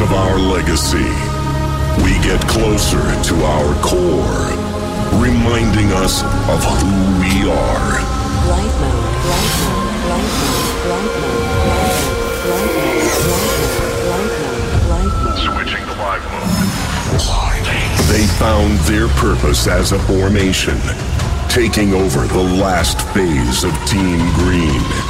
of our legacy. We get closer to our core, reminding us of who we are. Light mode, light mode, light mode, Switching to live mode. They found their purpose as a formation, taking over the last phase of Team Green.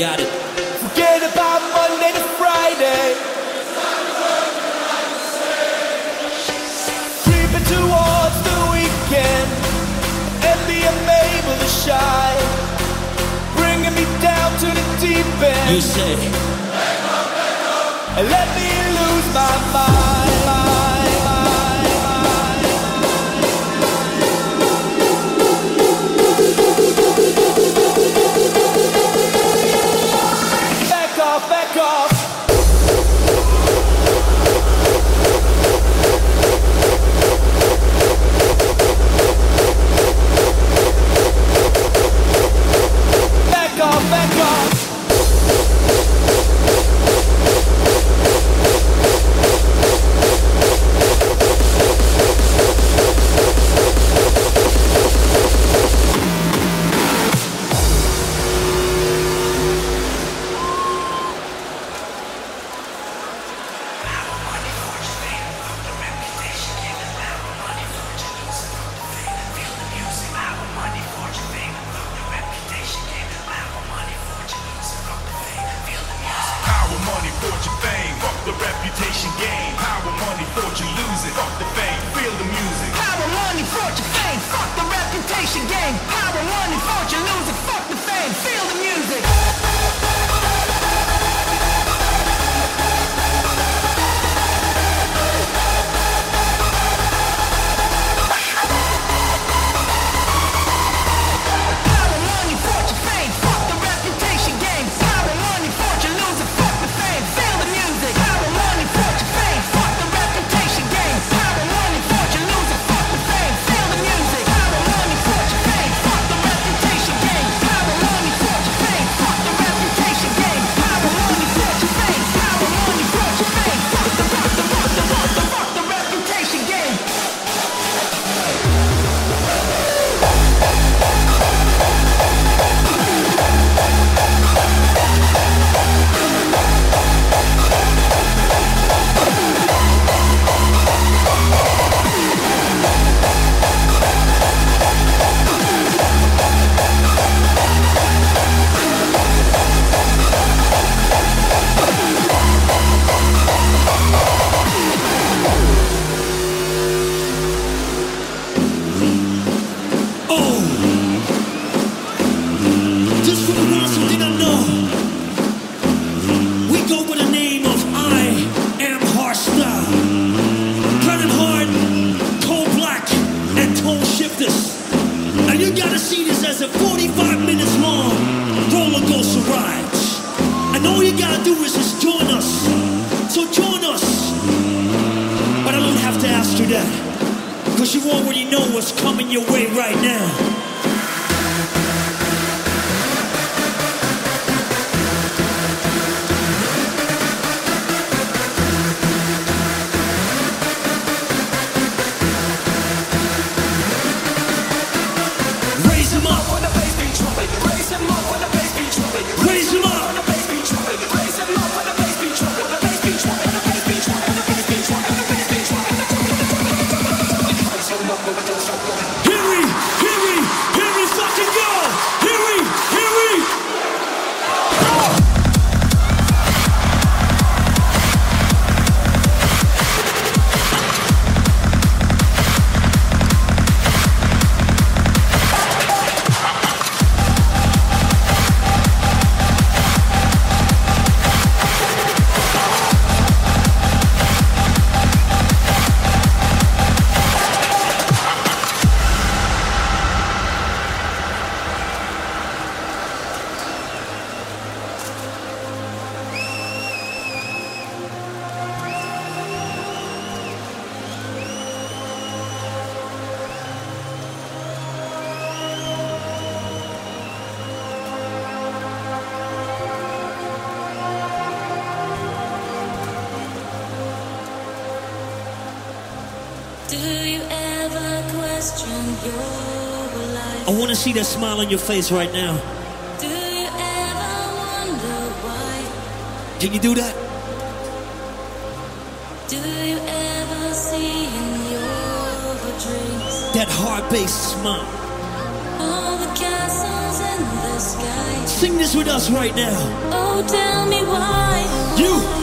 got it. Forget about Monday to Friday. Creeping towards the weekend, and being able to shine, bringing me down to the deep end. You say, back up, back up. and let me lose my mind. smile on your face right now. Do you ever wonder why? Can you do that? Do you ever see in your dreams that hard based smile? All the castles in the sky. Sing this with us right now. Oh, tell me why. You.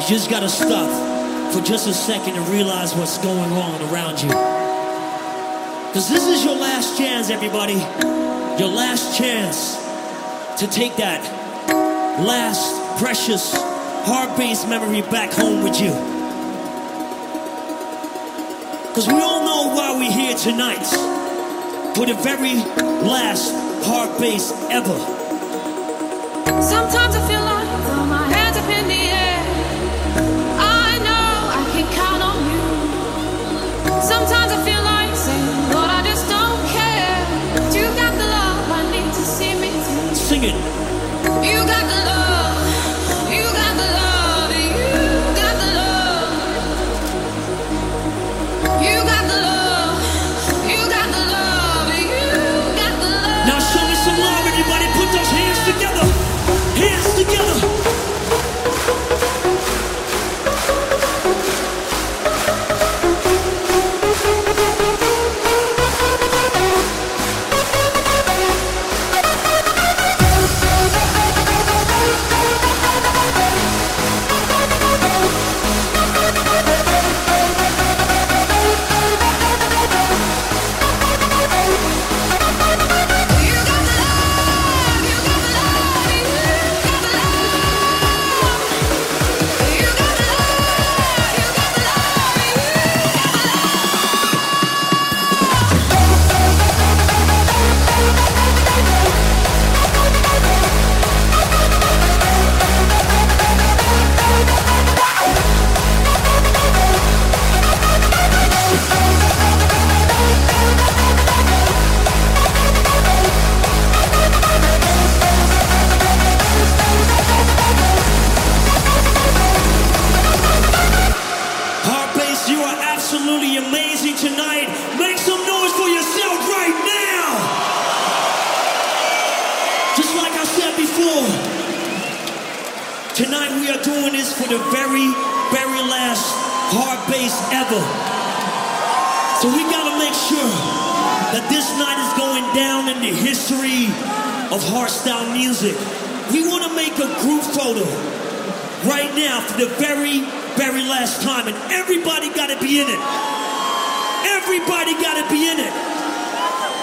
You just gotta stop for just a second and realize what's going on around you. Because this is your last chance, everybody. Your last chance to take that last precious heart based memory back home with you. Because we all know why we're here tonight. For the very last hard bass ever. Sometimes I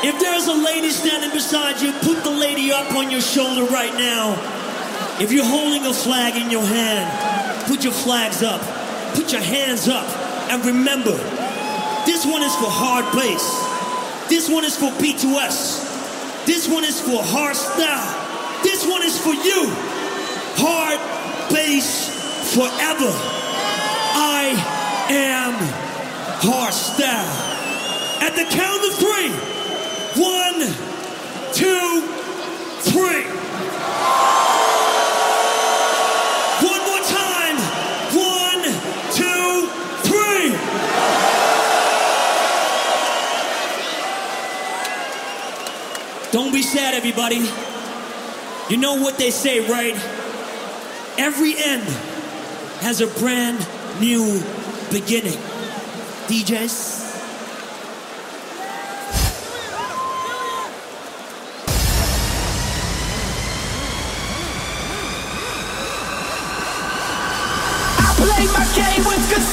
If there's a lady standing beside you, put the lady up on your shoulder right now. If you're holding a flag in your hand, put your flags up. Put your hands up. And remember, this one is for hard bass. This one is for B2S. This one is for hardstyle. This one is for you. Hard bass forever. I am hardstyle. At the count of three. One, two, three. One more time. One, two, three. Don't be sad, everybody. You know what they say, right? Every end has a brand new beginning. DJs.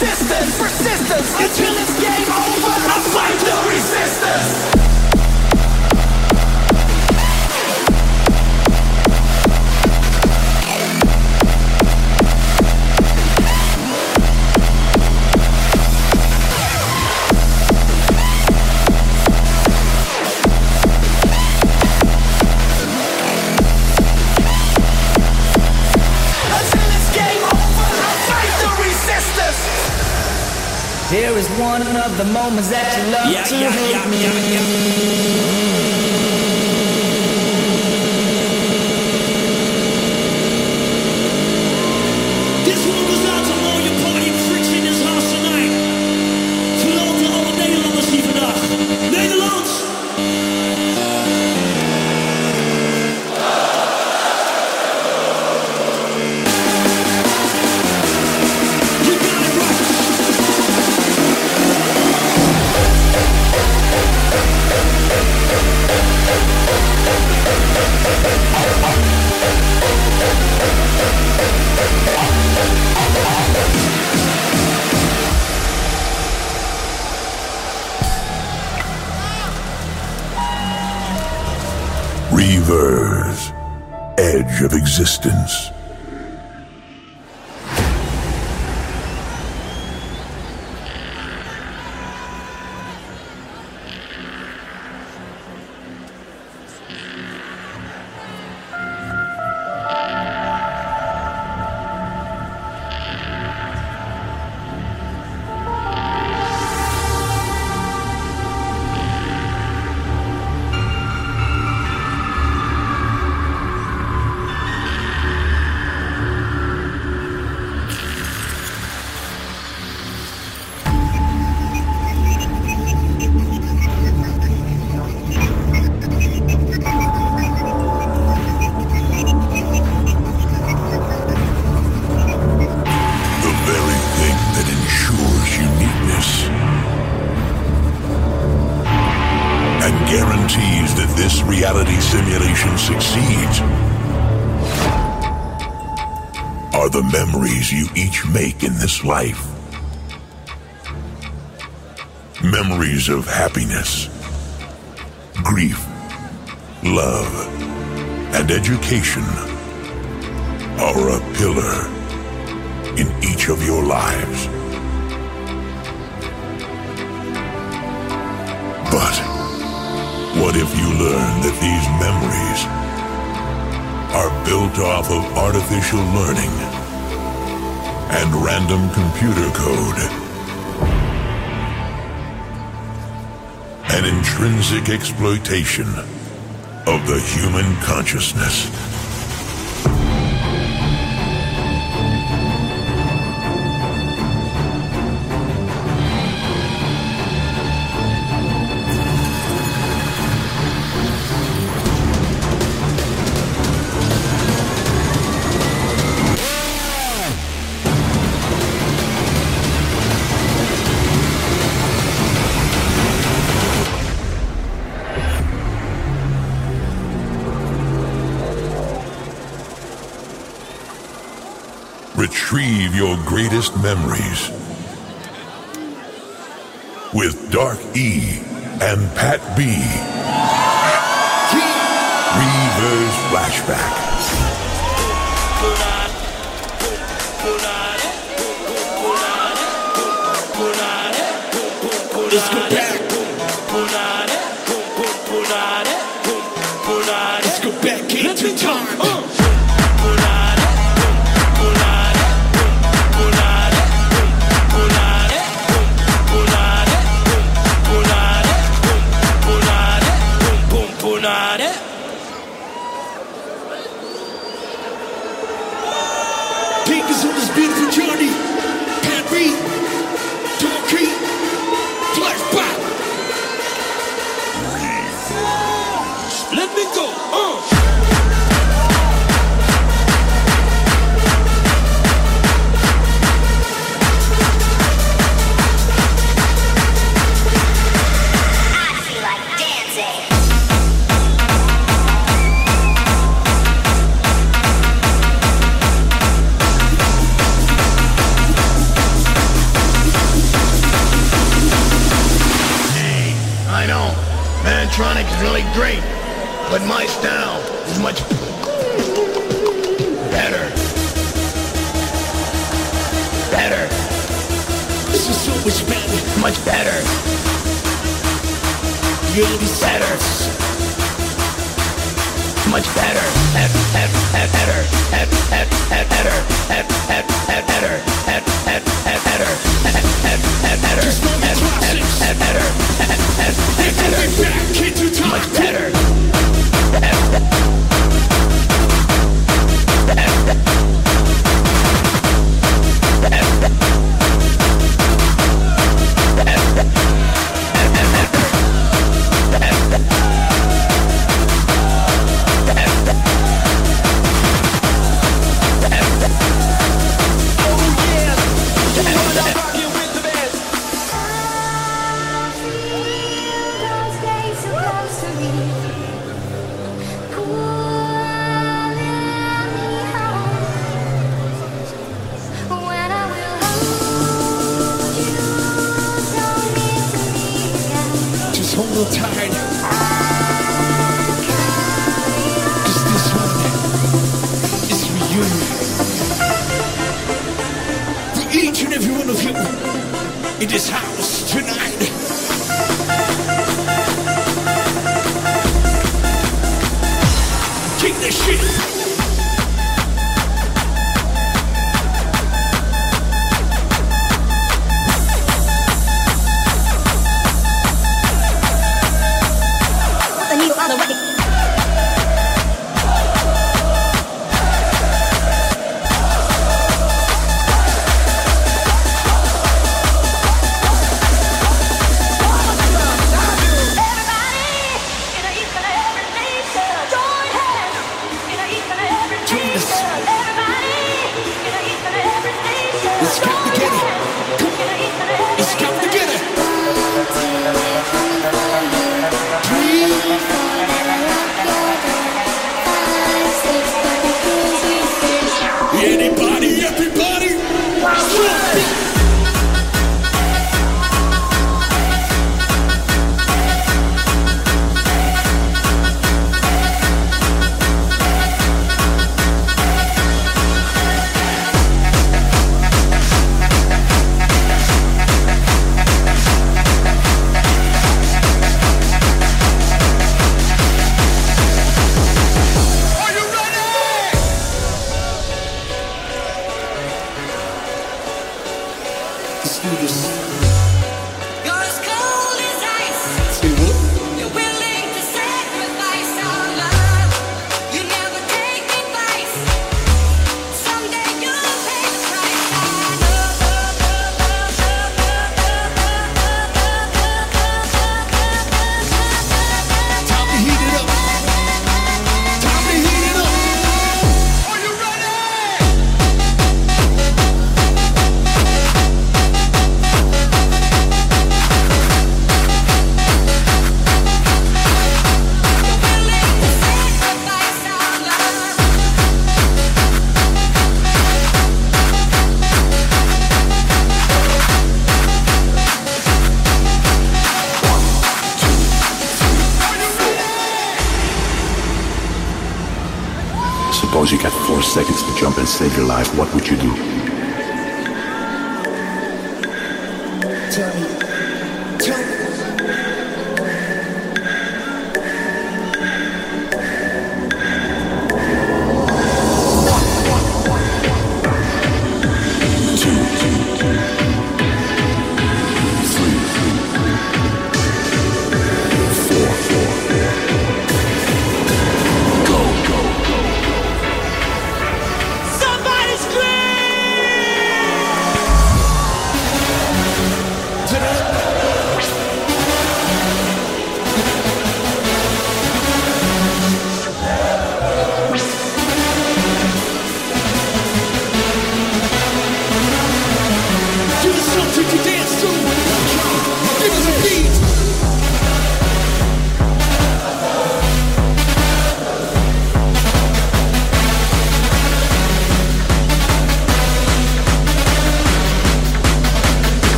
With persistence. Until it's game over, I fight the resistance. Here is one of the moments that you love Yeah, to yeah, hate yeah, me. Reverze. Edge of Existence. Each make in this life. Memories of happiness, grief, love, and education are a pillar in each of your lives. But what if you learn that these memories are built off of artificial learning and random computer code? An intrinsic exploitation of the human consciousness. Greatest memories with Dark E and Pat B. Reverze Flashback. Let's go back. Let's go back into time. And save your life. What would you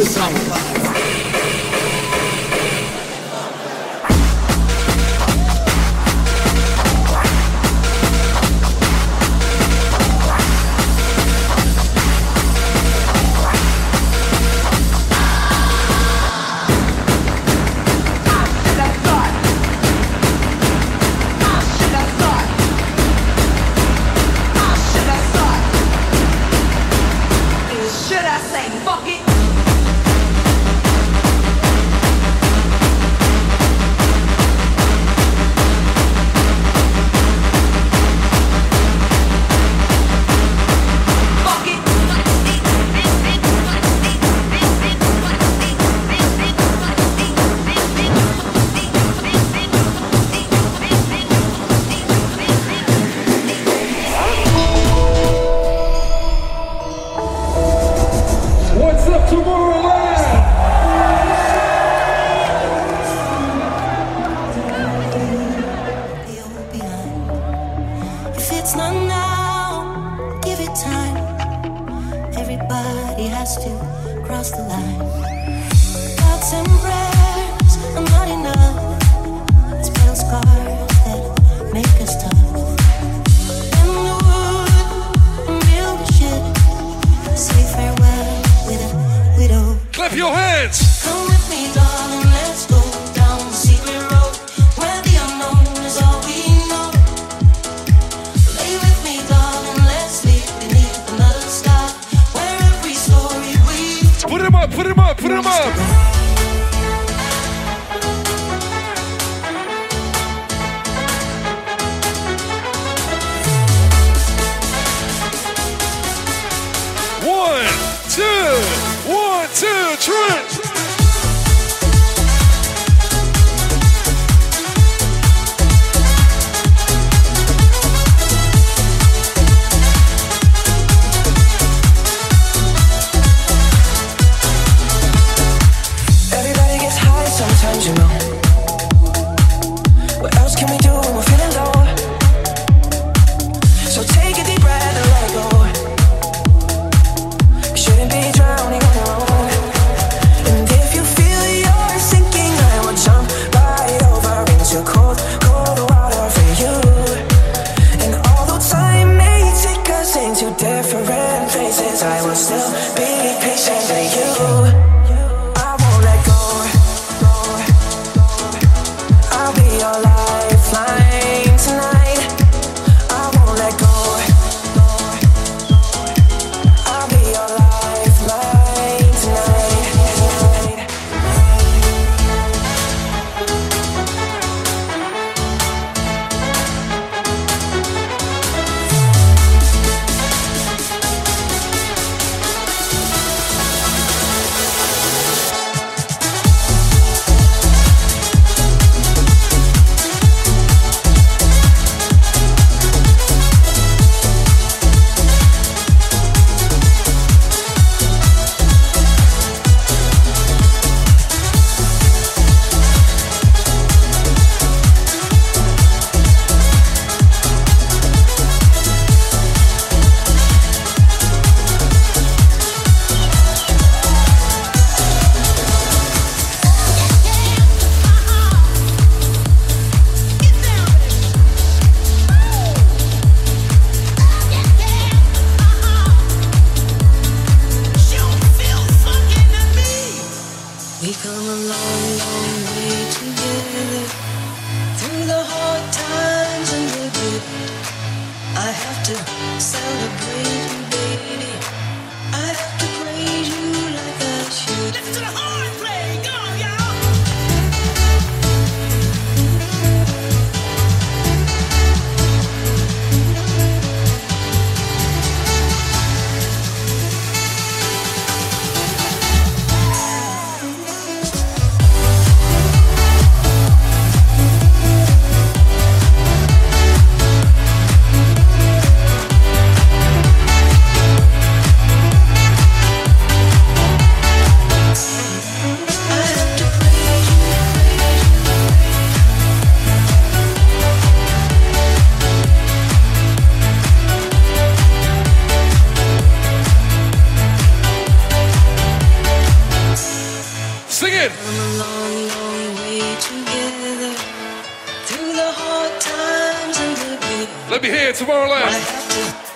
Complex is together through the hard times. Let me hear it Tomorrowland.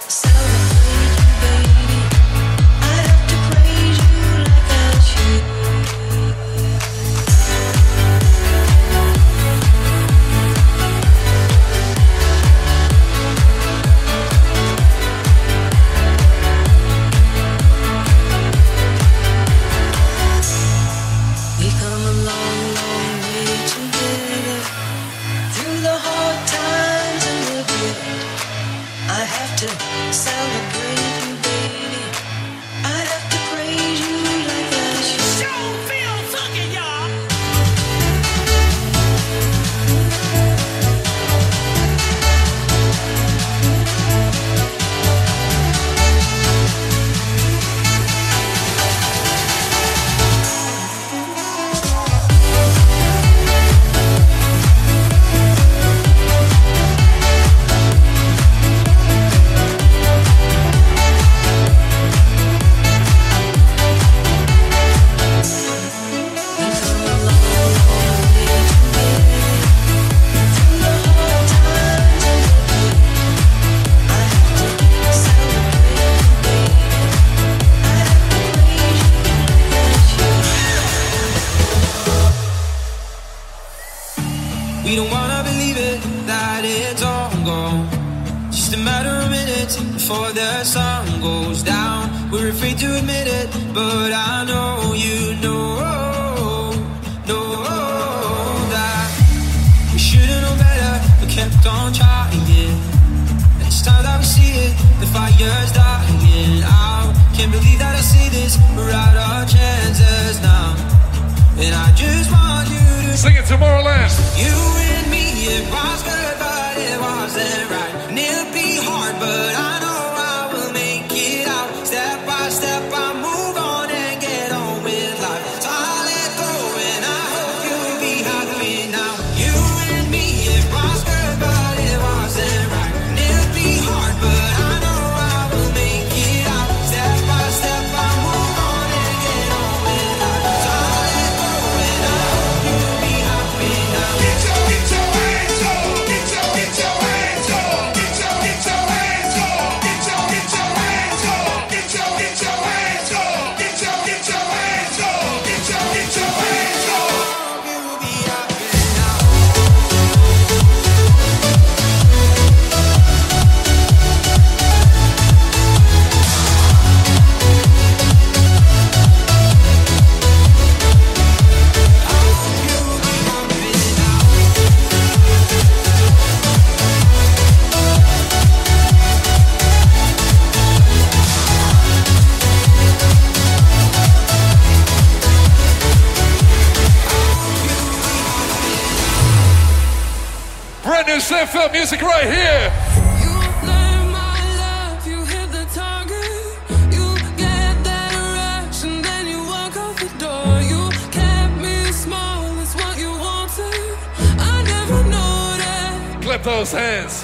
I never noticed. Clap those hands.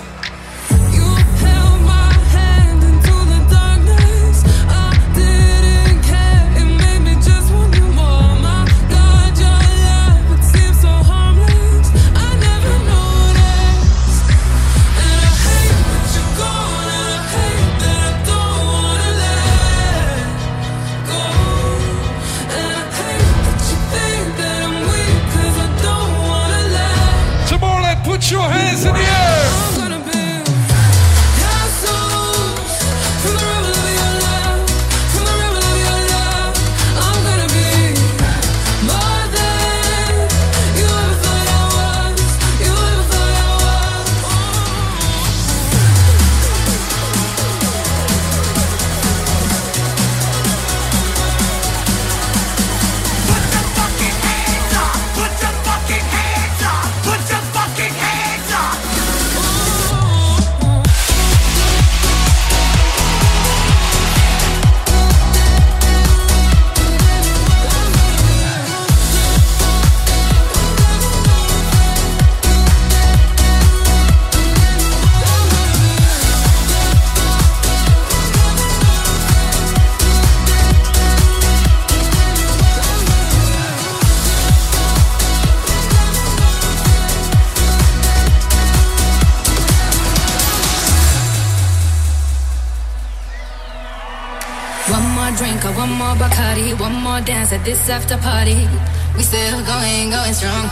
at this after party. We still going, going strong.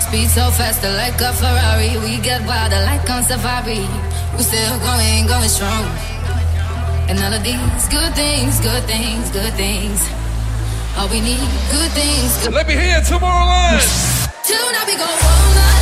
Speed so fast, like a Ferrari. We get wilder, like on safari. We still going, going strong. And all of these good things, good things, good things. All we need, good things. Good Let me hear Tomorrowland. Tonight we go all night.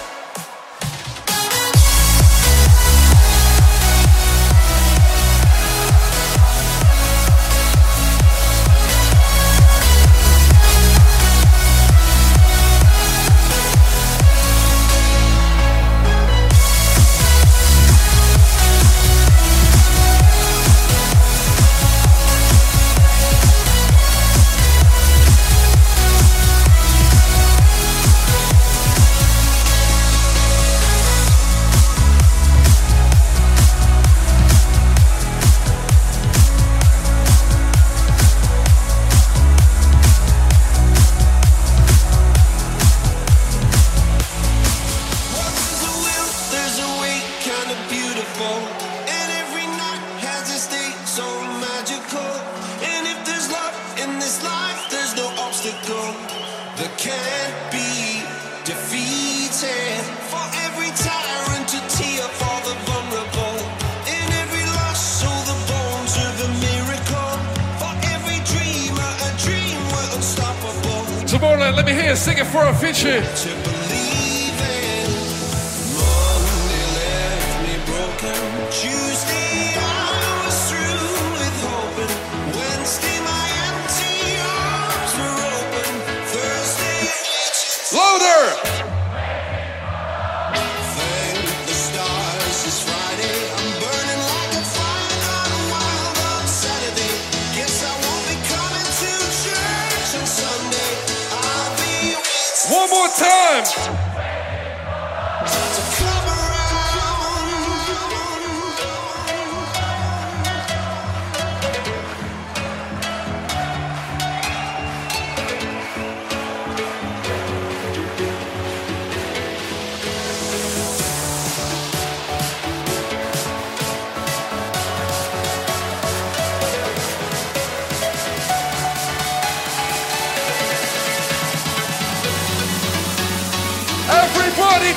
more time.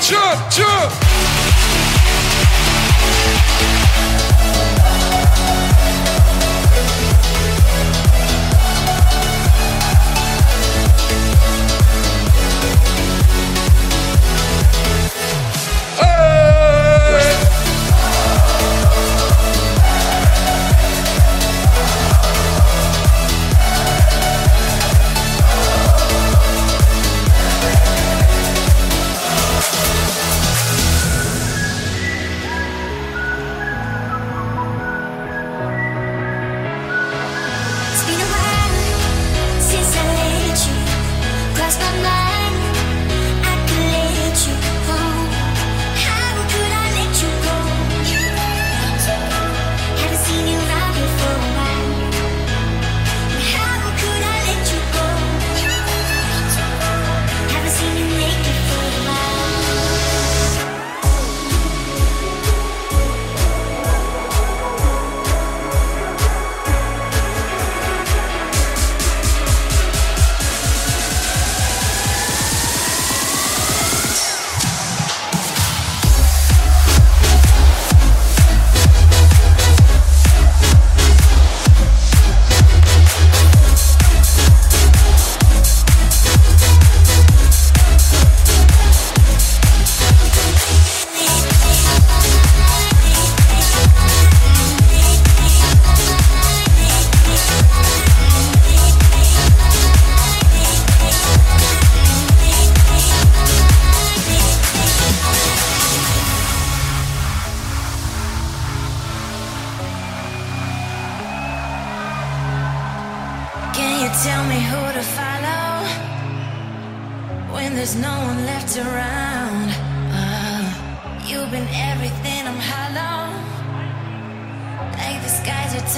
chug, chug.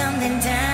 something down.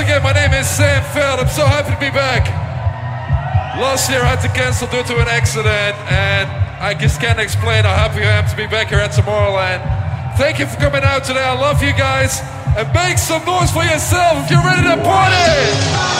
again, my name is Sam Feldt. I'm so happy to be back. Last year I had to cancel due to an accident, and I just can't explain how happy I am to be back here at Tomorrowland. Thank you for coming out today. I love you guys. And make some noise for yourself if you're ready to party!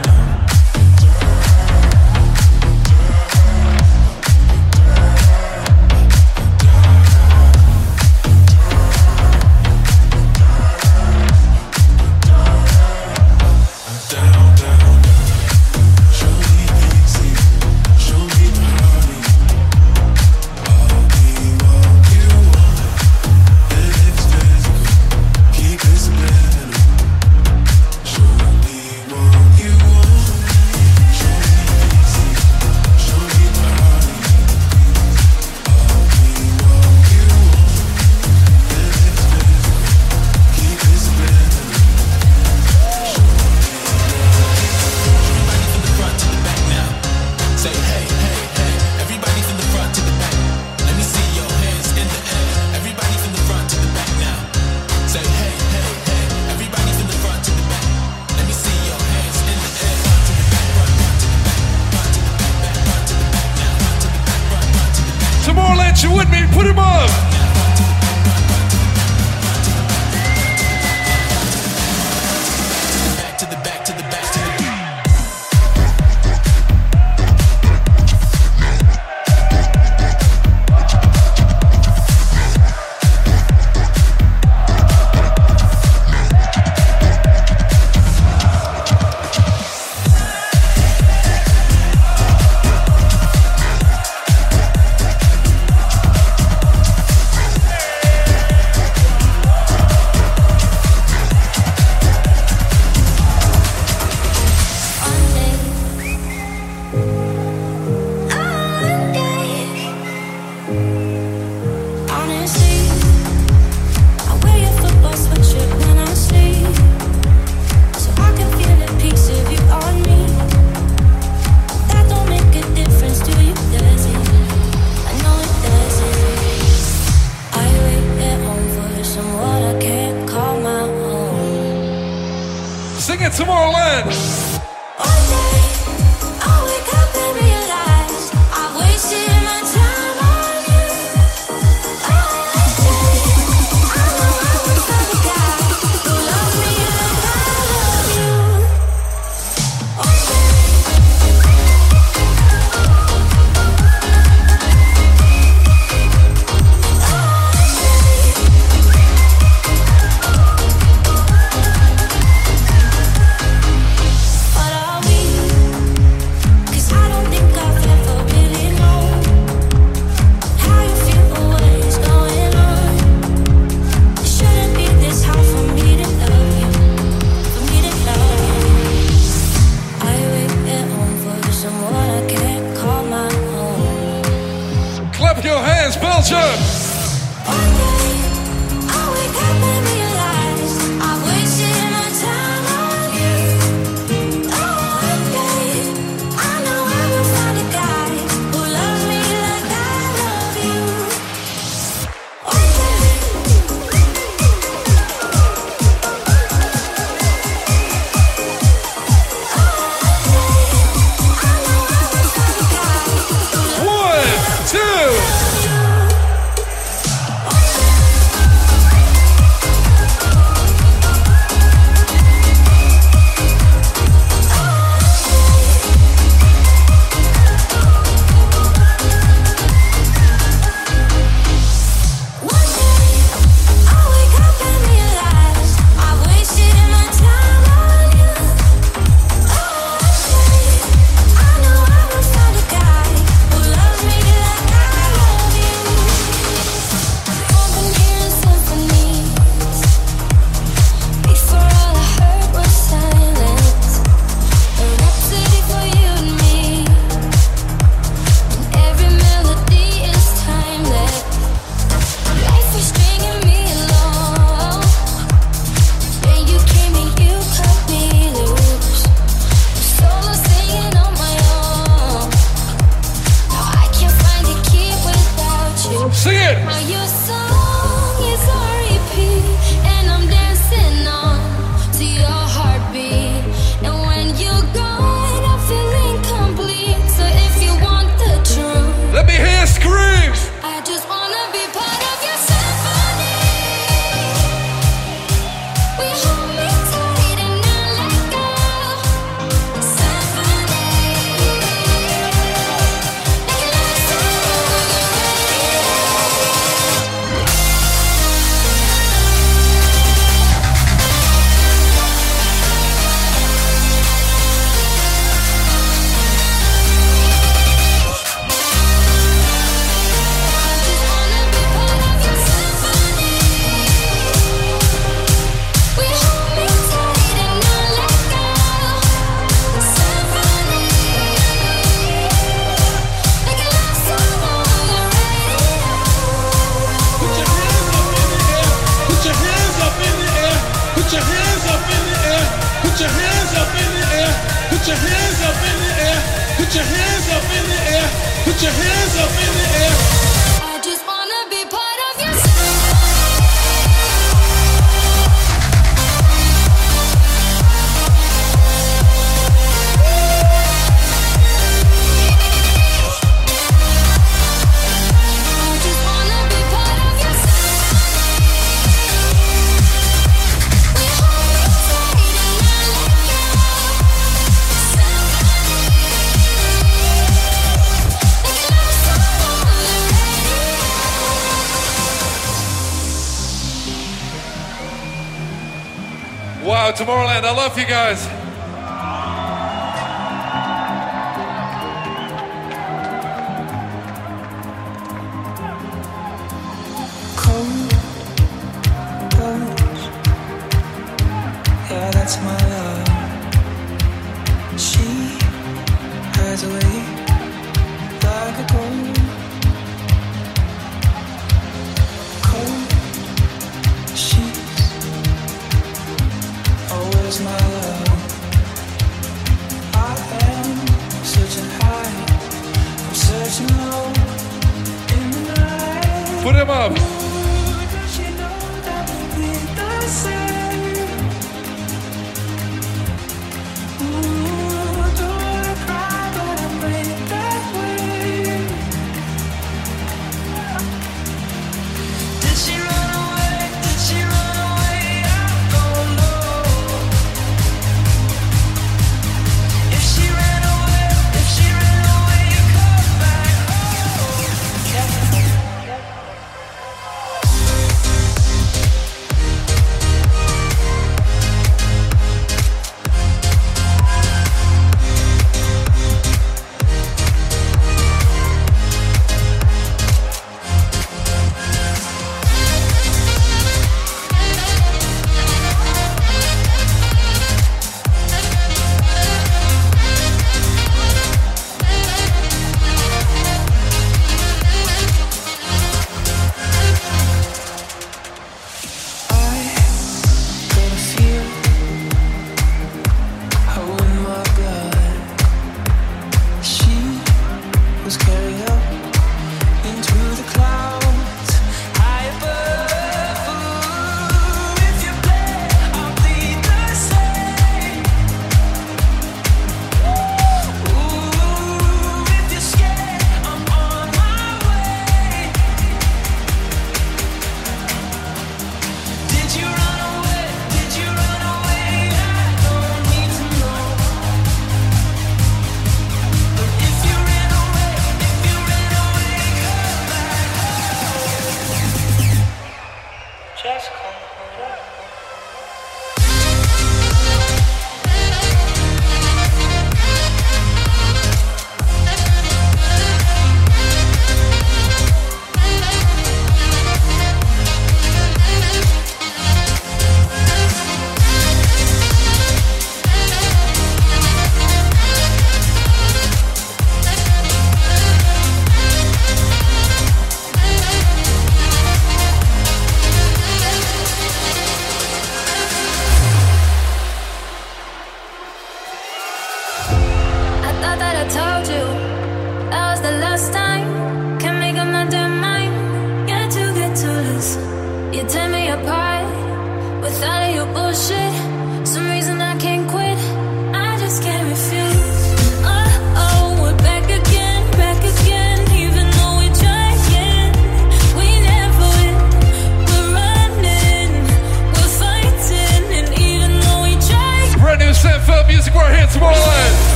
Love you guys.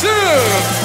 Two.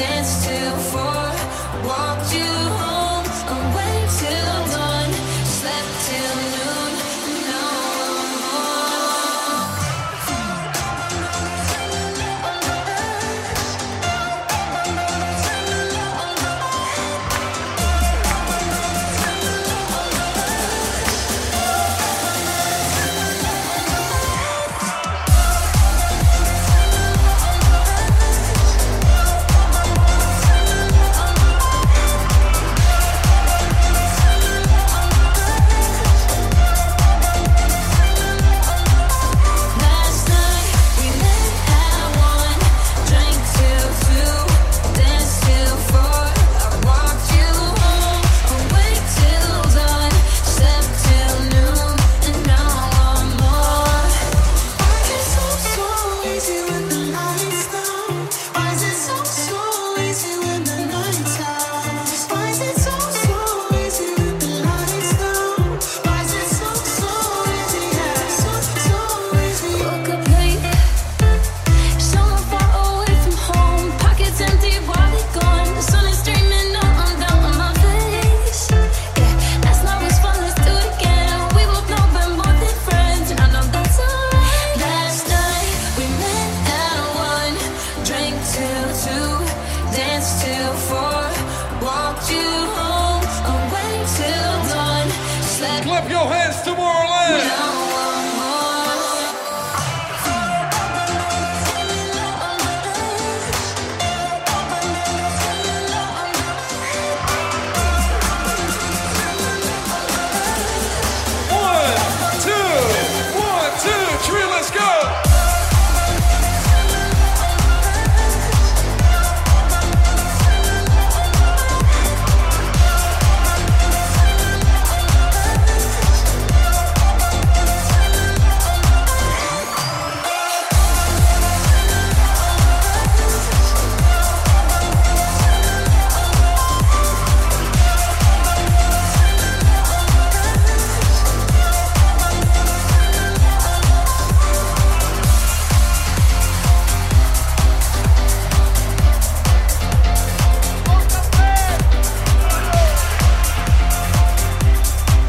Danced till four, walked you